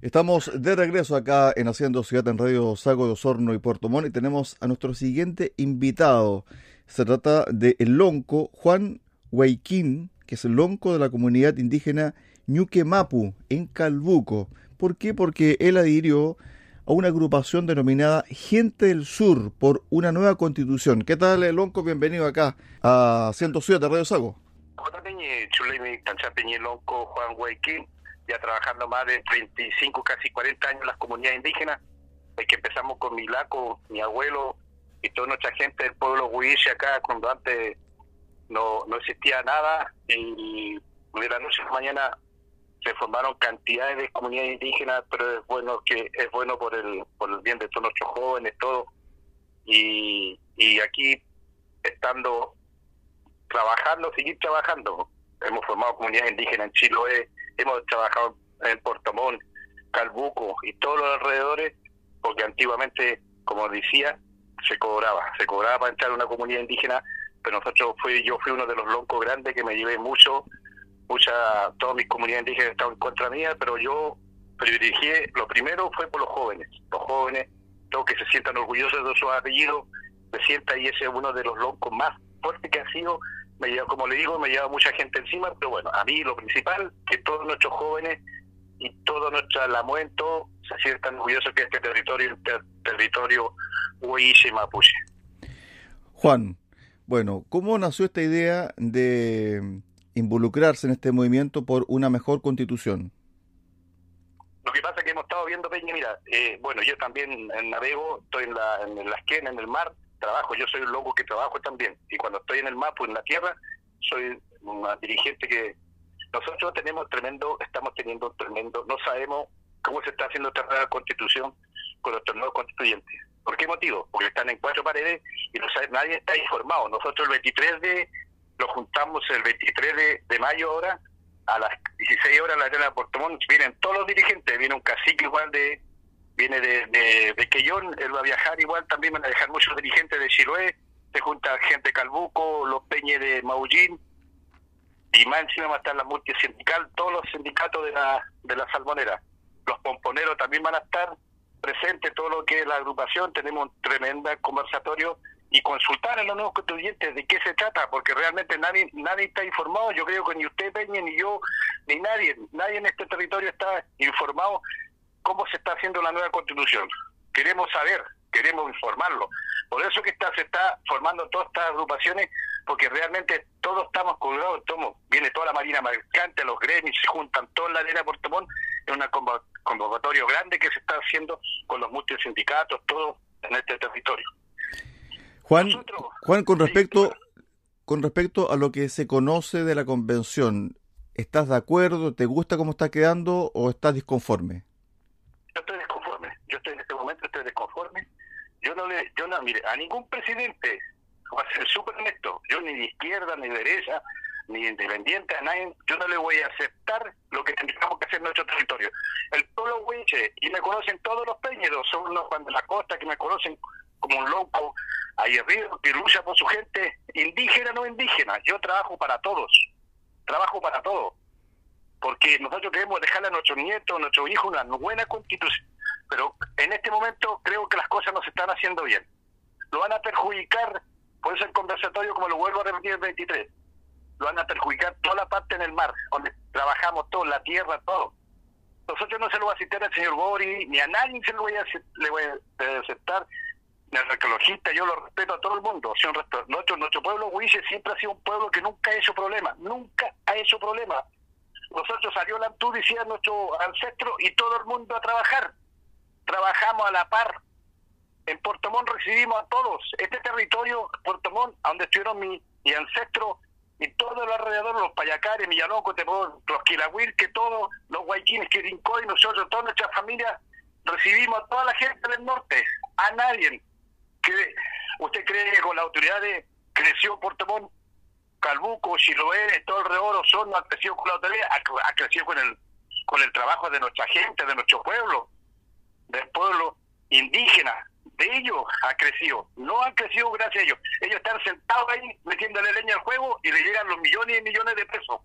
Estamos de regreso acá en Haciendo Ciudad en Radio Sago de Osorno y Puerto Montt y tenemos a nuestro siguiente invitado. Se trata de el lonco Juan Huayquín, que es el lonco de la comunidad indígena Ñuque Mapu en Calbuco. ¿Por qué? Porque él adhirió a una agrupación denominada Gente del Sur por una nueva constitución. ¿Qué tal, lonco? Bienvenido acá a Haciendo Ciudad de Radio Sago. Juan Huayquín ya trabajando más de 35, casi 40 años en las comunidades indígenas, desde que empezamos con mi laco, mi abuelo y toda nuestra gente del pueblo huiche acá, cuando antes no, no existía nada, y de la noche a la mañana se formaron cantidades de comunidades indígenas, pero es bueno que es bueno por el por el bien de todos nuestros jóvenes, todo. Y, y aquí, estando trabajando, seguir trabajando. Hemos formado comunidades indígenas en Chiloé, hemos trabajado en Montt, Calbuco y todos los alrededores, porque antiguamente, como decía, se cobraba, se cobraba para entrar a una comunidad indígena, pero nosotros fui, yo fui uno de los loncos grandes que me llevé mucho, mucha, todas mis comunidades indígenas estaban en contra mía, pero yo privilegié, lo primero fue por los jóvenes, los jóvenes, todos que se sientan orgullosos de su apellido, se sienta y ese es uno de los loncos más fuertes que ha sido me lleva, como le digo, me lleva mucha gente encima, pero bueno, a mí lo principal, que todos nuestros jóvenes y todo nuestro lamuento se sientan orgullosos que este territorio es el territorio Huiche Mapuche. Juan, bueno, ¿cómo nació esta idea de involucrarse en este movimiento por una mejor constitución? Lo que pasa es que hemos estado viendo, Peña, mira, eh, bueno, yo también navego, estoy en la, en la esquina, en el mar, trabajo, yo soy un loco que trabajo también, y cuando estoy en el mapa, en la tierra, soy una dirigente que nosotros tenemos tremendo, estamos teniendo tremendo, no sabemos cómo se está haciendo esta nueva constitución con nuestros nuevos constituyentes. ¿Por qué motivo? Porque están en cuatro paredes y no sabe, nadie está informado. Nosotros el 23 de, lo juntamos el 23 de, de mayo ahora, a las 16 horas en la arena de Puerto Montt, vienen todos los dirigentes, viene un cacique igual de, viene de, de, de él va a viajar igual, también van a dejar muchos dirigentes de Chiloé, se junta gente Calbuco, los Peñes de Maullín, y más encima va a estar la multisindical, todos los sindicatos de la, de la salmonera. Los pomponeros también van a estar presentes, todo lo que es la agrupación, tenemos un tremendo conversatorio y consultar a los nuevos constituyentes de qué se trata, porque realmente nadie nadie está informado, yo creo que ni usted Peña, ni yo, ni nadie, nadie en este territorio está informado cómo se está haciendo la nueva constitución. Queremos saber, queremos informarlo. Por eso que está, se está formando todas estas agrupaciones, porque realmente todos estamos colgados, todos, viene toda la marina mercante, los gremios, se juntan toda la arena Puerto Montt, en una convocatorio grande que se está haciendo con los multisindicatos, todos en este territorio. Juan, Juan con respecto, con respecto a lo que se conoce de la convención, ¿estás de acuerdo? ¿Te gusta cómo está quedando o estás disconforme? Estoy desconforme. Yo no le, yo no, mire, a ningún presidente, voy a ser súper honesto, yo ni de izquierda, ni de derecha, ni independiente, a nadie, yo no le voy a aceptar lo que tendríamos que hacer en nuestro territorio. El pueblo huiche, y me conocen todos los peñeros, son unos cuando la costa que me conocen como un loco, arriba que lucha por su gente, indígena o no indígena. Yo trabajo para todos, trabajo para todos, porque nosotros queremos dejarle a nuestros nietos, a nuestros hijos una buena constitución, pero en este momento creo que las cosas no se están haciendo bien. Lo van a perjudicar, por eso el conversatorio, como lo vuelvo a repetir el 23, lo van a perjudicar toda la parte en el mar, donde trabajamos todo, la tierra, todo. Nosotros no se lo va a citar al señor Bori, ni a nadie se lo voy a, aceptar, ni al arqueologista, yo lo respeto a todo el mundo. Nuestro, nuestro pueblo Huiche siempre ha sido un pueblo que nunca ha hecho problemas, nunca ha hecho problemas. Nosotros salió la Antú, decía nuestro ancestro, y todo el mundo a trabajar trabajamos a la par. En Puerto Montt recibimos a todos. Este territorio, Puerto Montt, donde estuvieron mi, mi ancestro y todo el alrededor, los Payacares, Millanoco, los Quilagüir, que todos, los Guayquines, que y nosotros, toda nuestra familia, recibimos a toda la gente del norte, a nadie. que ¿Usted cree que con las autoridades creció Puerto Calbuco, Chiloé, todo alrededor, Osorno ha crecido con la autoridad, ha, ha crecido con el, con el trabajo de nuestra gente, de nuestro pueblo? Del pueblo indígena, de ellos ha crecido, no han crecido gracias a ellos. Ellos están sentados ahí metiéndole leña al juego y le llegan los millones y millones de pesos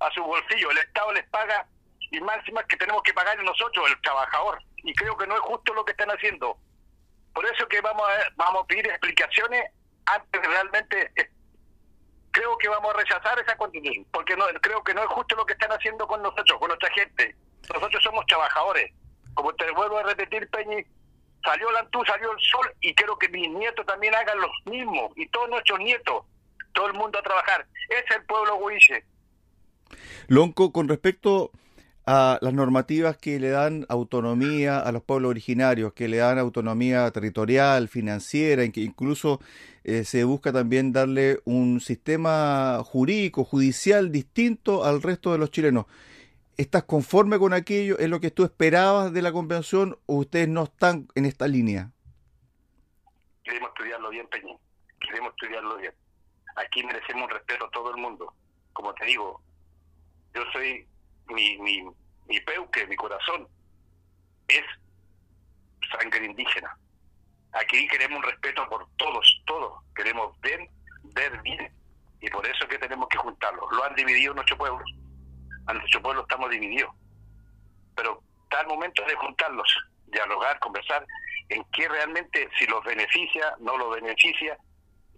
a su bolsillo. El Estado les paga y más y más que tenemos que pagar nosotros, el trabajador. Y creo que no es justo lo que están haciendo. Por eso que vamos a, vamos a pedir explicaciones antes de realmente eh, creo que vamos a rechazar esa constitución, porque no creo que no es justo lo que están haciendo con nosotros, con nuestra gente. Nosotros somos trabajadores. Como te vuelvo a repetir, Peñi, salió la Antú, salió el sol, y quiero que mis nietos también hagan los mismos, y todos nuestros nietos, todo el mundo a trabajar. Es el pueblo huiche. Lonco, con respecto a las normativas que le dan autonomía a los pueblos originarios, que le dan autonomía territorial, financiera, que incluso eh, se busca también darle un sistema jurídico, judicial distinto al resto de los chilenos. ¿Estás conforme con aquello? ¿Es lo que tú esperabas de la convención o ustedes no están en esta línea? Queremos estudiarlo bien, Peñín. Queremos estudiarlo bien. Aquí merecemos un respeto a todo el mundo. Como te digo, yo soy mi, mi, mi peuque, mi corazón, es sangre indígena. Aquí queremos un respeto por todos, todos. Queremos ver, ver bien. Y por eso es que tenemos que juntarlos. Lo han dividido nuestro pueblo. A nuestro pueblo estamos divididos. Pero está el momento de juntarlos, dialogar, conversar en qué realmente, si los beneficia, no los beneficia,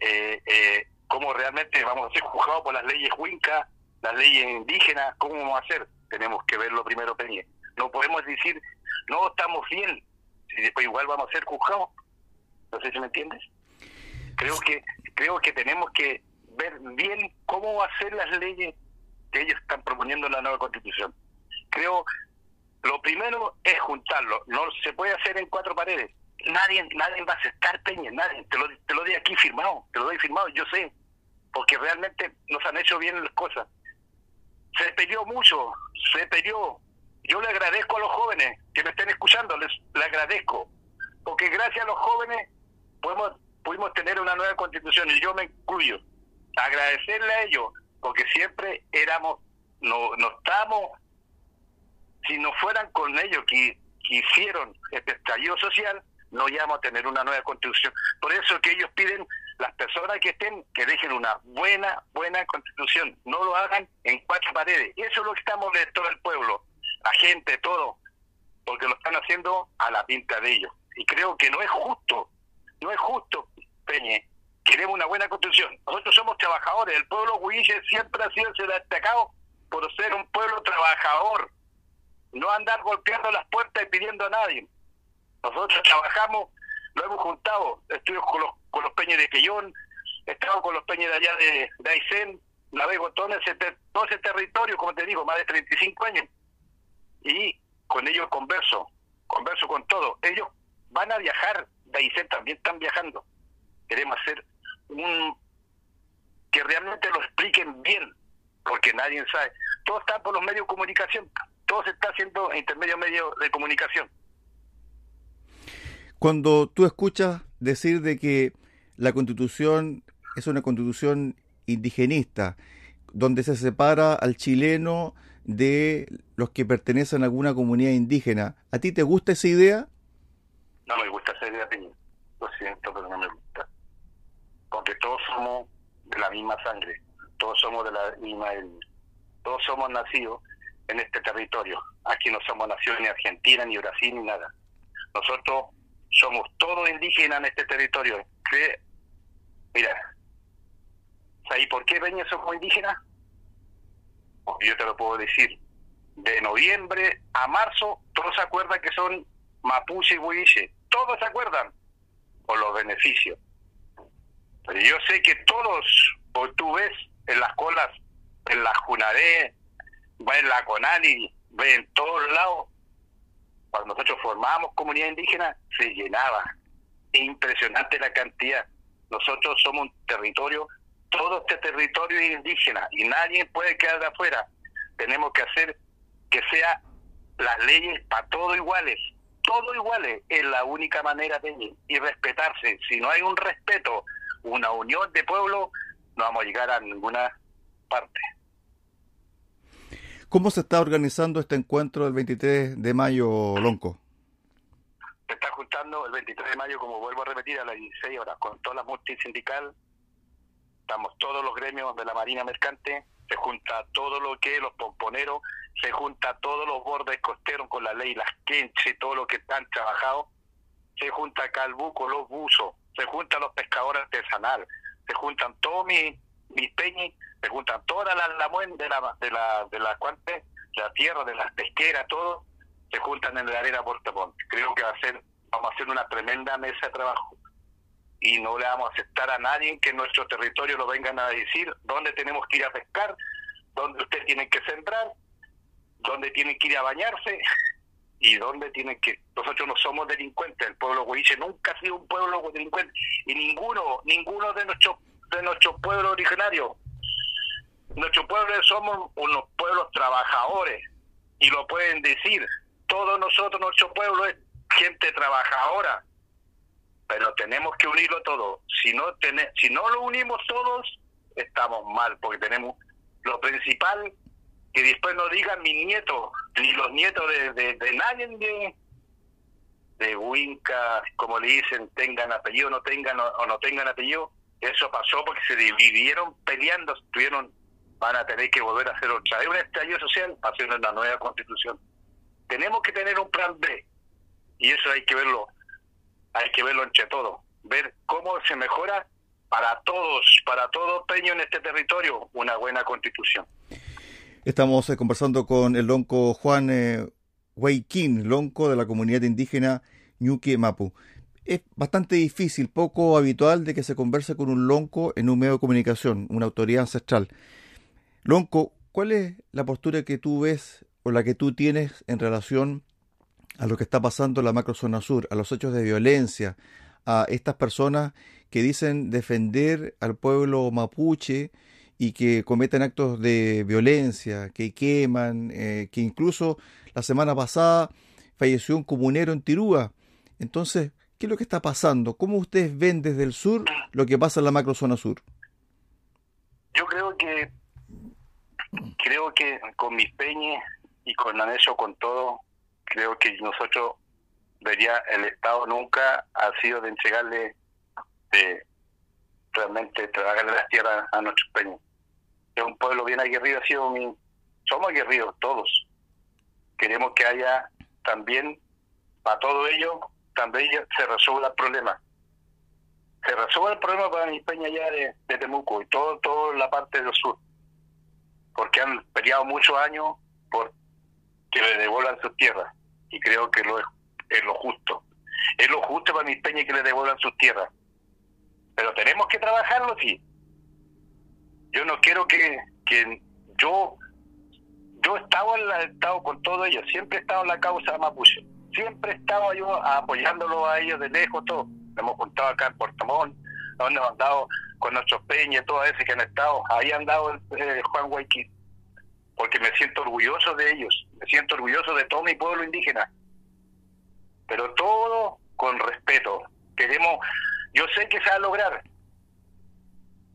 eh, eh, cómo realmente vamos a ser juzgados por las leyes huincas, las leyes indígenas, cómo vamos a hacer. Tenemos que verlo primero, Peña. No podemos decir, no estamos bien, y después igual vamos a ser juzgados. No sé si me entiendes. Creo que creo que tenemos que ver bien cómo hacer las leyes que ellos están proponiendo en la nueva constitución. Creo lo primero es juntarlo. No se puede hacer en cuatro paredes. Nadie nadie va a aceptar Peña, nadie. Te lo, te lo doy aquí firmado, te lo doy firmado, yo sé. Porque realmente nos han hecho bien las cosas. Se peleó mucho, se peleó. Yo le agradezco a los jóvenes que me estén escuchando, les le agradezco. Porque gracias a los jóvenes podemos, pudimos tener una nueva constitución y yo me incluyo. Agradecerle a ellos, porque siempre éramos, no, no estamos, si no fueran con ellos que, que hicieron este estallido social, no íbamos a tener una nueva constitución. Por eso que ellos piden, las personas que estén, que dejen una buena, buena constitución. No lo hagan en cuatro paredes. Eso es lo que estamos de todo el pueblo, la gente, todo, porque lo están haciendo a la pinta de ellos. Y creo que no es justo no es justo, Peñe. Queremos una buena construcción. Nosotros somos trabajadores. El pueblo huille siempre ha sido destacado por ser un pueblo trabajador. No andar golpeando las puertas y pidiendo a nadie. Nosotros trabajamos, lo hemos juntado. Estuve con los, con los peñes de Quellón, he estado con los peñes de allá de, de Aysén, navego todo ese, todo ese territorio, como te digo, más de 35 años. Y con ellos converso, converso con todo. Ellos van a viajar de también están viajando. Queremos hacer un que realmente lo expliquen bien, porque nadie sabe. Todo está por los medios de comunicación, todo se está haciendo intermedio medio de comunicación. Cuando tú escuchas decir de que la constitución es una constitución indigenista, donde se separa al chileno de los que pertenecen a alguna comunidad indígena, ¿a ti te gusta esa idea? No me gusta esa idea, Peña. Lo siento, pero no me gusta. Porque todos somos de la misma sangre, todos somos de la misma todos somos nacidos en este territorio. Aquí no somos nacidos ni Argentina, ni Brasil, ni nada. Nosotros somos todos indígenas en este territorio. Mira, ¿sabes por qué Peña somos indígenas? Porque yo te lo puedo decir. De noviembre a marzo, todos se acuerdan que son mapuche y huilliche. Todos se acuerdan por los beneficios. Pero yo sé que todos, o tú ves en las colas, en la Junaré, va en la Conani, ve en todos lados, cuando nosotros formábamos comunidad indígena, se llenaba. Es impresionante la cantidad. Nosotros somos un territorio, todo este territorio es indígena y nadie puede quedar de afuera. Tenemos que hacer que sea las leyes para todos iguales todo iguales es la única manera de y respetarse. Si no hay un respeto, una unión de pueblo, no vamos a llegar a ninguna parte. ¿Cómo se está organizando este encuentro del 23 de mayo, Lonco? Se está juntando el 23 de mayo, como vuelvo a repetir, a las 16 horas, con toda la multisindical. Estamos todos los gremios de la Marina Mercante, se junta todo lo que los pomponeros, se junta todos los bordes costeros con la ley, las quenches, todo lo que están trabajados, se junta acá el buco, los buzos, se juntan los pescadores artesanales, se juntan todos mis, mis peñas, se juntan todas las la de la, de la, de la, de la tierra, de las pesqueras, todo, se juntan en la arena Puerto. Creo que va a ser, vamos a hacer una tremenda mesa de trabajo. Y no le vamos a aceptar a nadie que en nuestro territorio lo vengan a decir dónde tenemos que ir a pescar, dónde usted tiene que sembrar, dónde tiene que ir a bañarse y dónde tienen que... Nosotros no somos delincuentes, el pueblo huiche nunca ha sido un pueblo delincuente y ninguno, ninguno de nuestros de nuestros pueblos originarios. Nuestros pueblos somos unos pueblos trabajadores y lo pueden decir. Todos nosotros, nuestro pueblo es gente trabajadora pero tenemos que unirlo todo. Si no, si no lo unimos todos, estamos mal, porque tenemos lo principal, que después no digan mis nietos, ni los nietos de, de, nadie de, de Winca, como le dicen, tengan apellido no tengan o, no tengan apellido, eso pasó porque se dividieron peleando, tuvieron, van a tener que volver a hacer otra vez un estallido social haciendo una nueva constitución. Tenemos que tener un plan B, y eso hay que verlo hay que verlo entre todos, ver cómo se mejora para todos, para todo Peño en este territorio, una buena constitución. Estamos eh, conversando con el lonco Juan eh, lonco de la comunidad indígena Ñuque Mapu. Es bastante difícil, poco habitual de que se converse con un lonco en un medio de comunicación, una autoridad ancestral. Lonco, ¿cuál es la postura que tú ves o la que tú tienes en relación a lo que está pasando en la macrozona sur, a los hechos de violencia, a estas personas que dicen defender al pueblo mapuche y que cometen actos de violencia, que queman, eh, que incluso la semana pasada falleció un comunero en Tirúa. Entonces, ¿qué es lo que está pasando? ¿Cómo ustedes ven desde el sur lo que pasa en la macrozona sur? Yo creo que creo que con mis peñas y con eso con todo creo que nosotros vería el Estado nunca ha sido de entregarle de realmente trabajarle las tierras a nuestros peñas. Es un pueblo bien aguerrido, ha sido somos aguerridos todos. Queremos que haya también, para todo ello, también se resuelva el problema. Se resuelva el problema para mi peña allá de, de Temuco y todo, toda la parte del sur. Porque han peleado muchos años por que le devuelvan sus tierras y creo que lo es, es lo justo. Es lo justo para mis peñas que le devuelvan sus tierras. Pero tenemos que trabajarlo, sí. Yo no quiero que, que yo yo he estado, en la, estado con todo ellos, siempre he estado en la causa mapuche, siempre he estado yo apoyándolo a ellos de lejos, todo. hemos juntado acá en Puerto Montt, donde hemos andado con nuestros peñas, todo ese que han estado, ahí han andado eh, Juan Guayquí, porque me siento orgulloso de ellos, me siento orgulloso de todo mi pueblo indígena, pero todo con respeto. Queremos, yo sé que se va a lograr,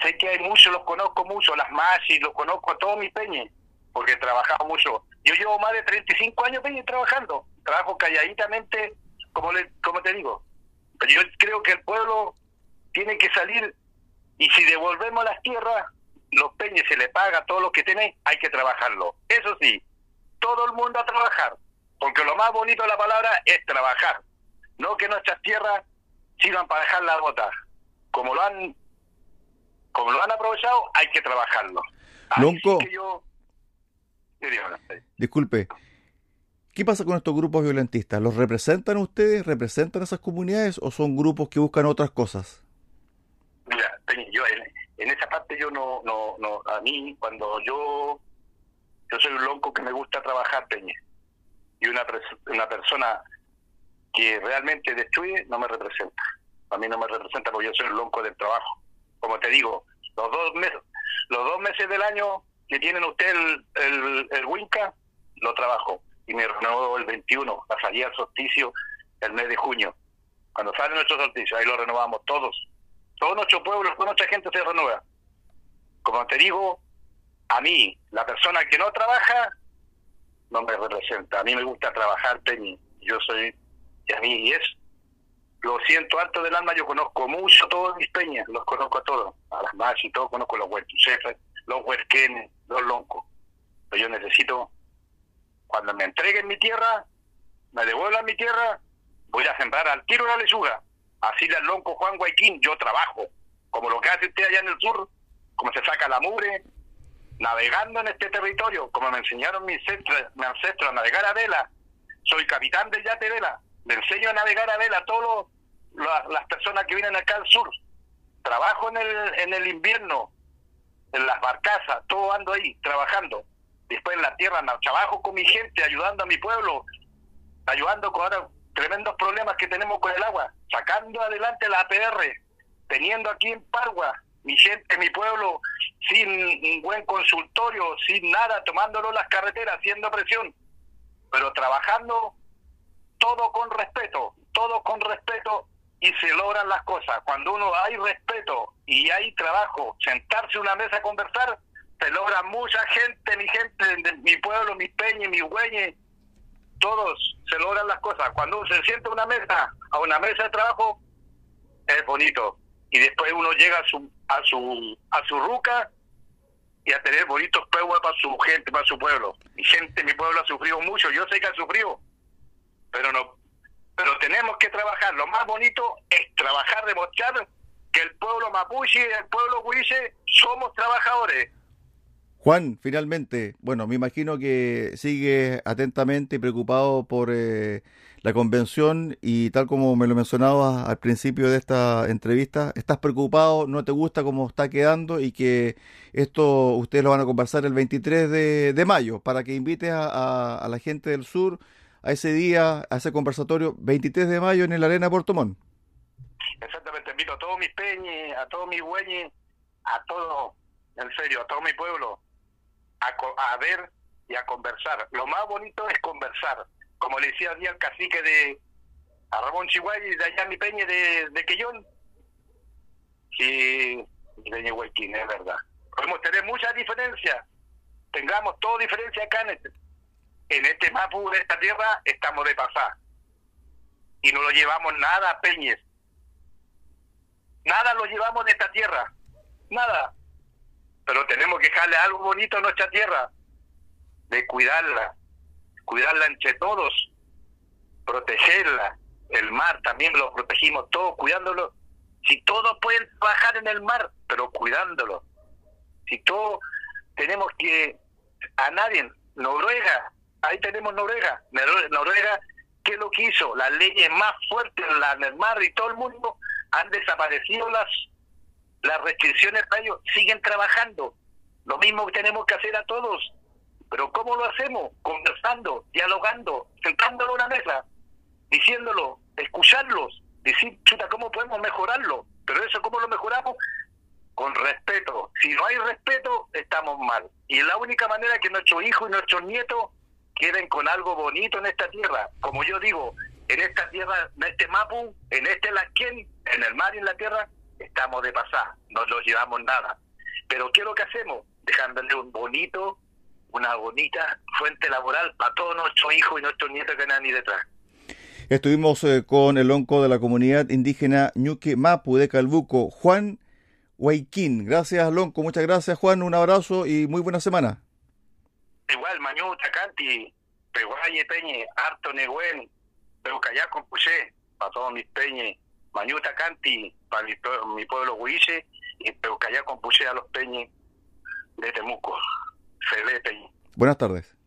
sé que hay muchos, los conozco mucho, las y los conozco a todos mis peñes, porque he trabajado mucho. Yo llevo más de 35 años peña trabajando, trabajo calladitamente, como, le, como te digo, pero yo creo que el pueblo tiene que salir y si devolvemos las tierras, los peñes se le paga todo lo que tienen, hay que trabajarlo. Eso sí, todo el mundo a trabajar, porque lo más bonito de la palabra es trabajar, no que nuestras tierras sirvan para dejar la bota. Como lo han como lo han aprovechado, hay que trabajarlo. Lonco, disculpe, ¿qué pasa con estos grupos violentistas? ¿Los representan ustedes? ¿Representan esas comunidades o son grupos que buscan otras cosas? Mira, yo en esa parte yo no, no, no, a mí cuando yo, yo soy un lonco que me gusta trabajar, Peña, y una, una persona que realmente destruye no me representa. A mí no me representa porque yo soy un lonco del trabajo. Como te digo, los dos meses, los dos meses del año que tienen usted el, el, el Winca, lo trabajo. Y me renuevo el 21, la salida al solsticio el mes de junio. Cuando sale nuestro solsticio, ahí lo renovamos todos todo nuestro pueblo, toda nuestra gente se renueva. Como te digo, a mí, la persona que no trabaja, no me representa. A mí me gusta trabajar, Peñi. Yo soy, y a mí es, lo siento alto del alma, yo conozco mucho todos mis peñas, los conozco a todos, a las más y todo, conozco los jefes, los huerquenes, los loncos. Pero yo necesito, cuando me entreguen mi tierra, me devuelvan mi tierra, voy a sembrar al tiro la lechuga. Así el lonco Juan Guayquín, yo trabajo, como lo que hace usted allá en el sur, como se saca la mugre, navegando en este territorio, como me enseñaron mis ancestros, mis ancestros a navegar a vela. Soy capitán del yate vela, le enseño a navegar a vela a todas las personas que vienen acá al sur. Trabajo en el, en el invierno, en las barcazas, todo ando ahí, trabajando. Después en la tierra, trabajo con mi gente, ayudando a mi pueblo, ayudando con ahora tremendos problemas que tenemos con el agua, sacando adelante la APR, teniendo aquí en Pargua mi gente, mi pueblo, sin un buen consultorio, sin nada, tomándolo las carreteras, haciendo presión, pero trabajando todo con respeto, todo con respeto y se logran las cosas. Cuando uno hay respeto y hay trabajo, sentarse a una mesa a conversar, se logra mucha gente, mi gente, de mi pueblo, mis peñas, mis güeyes, todos se logran las cosas. Cuando uno se sienta a una mesa, a una mesa de trabajo, es bonito. Y después uno llega a su a su a su ruca y a tener bonitos pueblos para su gente, para su pueblo. Mi gente, mi pueblo ha sufrido mucho, yo sé que ha sufrido, pero no pero tenemos que trabajar. Lo más bonito es trabajar, demostrar que el pueblo mapuche y el pueblo huiche somos trabajadores. Juan, finalmente, bueno, me imagino que sigue atentamente y preocupado por eh, la convención y tal como me lo mencionabas al principio de esta entrevista, estás preocupado, no te gusta cómo está quedando y que esto ustedes lo van a conversar el 23 de, mayo para que invites a, la gente del sur a ese día, a ese conversatorio 23 de mayo en el Arena Puerto Montt. Exactamente, invito a todos mis peñes, a todos mis güeyes, a todo, en serio, a todo mi pueblo, a, a ver y a conversar. Lo más bonito es conversar como le decía al cacique de a Ramón Chihuahua de allá mi peña de, de Quellón. Sí, peña Huelquín, es verdad. Podemos tener muchas diferencias, tengamos toda diferencia acá en este, en este mapu de esta tierra, estamos de pasar. Y no lo llevamos nada a Peñes. Nada lo llevamos de esta tierra, nada. Pero tenemos que dejarle algo bonito a nuestra tierra, de cuidarla, cuidarla entre todos, protegerla. El mar también lo protegimos todos, cuidándolo. Si todos pueden trabajar en el mar, pero cuidándolo. Si todos tenemos que, a nadie, Noruega, ahí tenemos Noruega, Noruega, ¿qué lo que hizo? Las leyes más fuertes en el mar y todo el mundo han desaparecido las, las restricciones para ellos, siguen trabajando. Lo mismo que tenemos que hacer a todos, pero ¿cómo lo hacemos? Conversando, dialogando, sentándolo en una mesa, diciéndolo, escucharlos, decir, chuta, ¿cómo podemos mejorarlo? Pero eso, ¿cómo lo mejoramos? Con respeto. Si no hay respeto, estamos mal. Y es la única manera que nuestros hijos y nuestros nietos queden con algo bonito en esta tierra. Como yo digo, en esta tierra, en este Mapu, en este Lasquén, en el mar y en la tierra, estamos de pasar, no nos llevamos nada. Pero ¿qué es lo que hacemos? Dejándole un bonito una bonita fuente laboral para todos nuestros hijos y nuestros nietos que andan ahí detrás. Estuvimos eh, con el onco de la comunidad indígena Ñuque Mapu de Calbuco, Juan Huayquín. Gracias, Lonco. Muchas gracias, Juan. Un abrazo y muy buena semana. Igual, Mañuta, Canti, Peguaye, Peñe, Harto, Negüen, Peucayá, Compuché, para todos mis peñes, Mañuta, Canti, para mi, pueblo Huiche, y Peucayá, Compuché a los peñes de Temuco. Buenas tardes.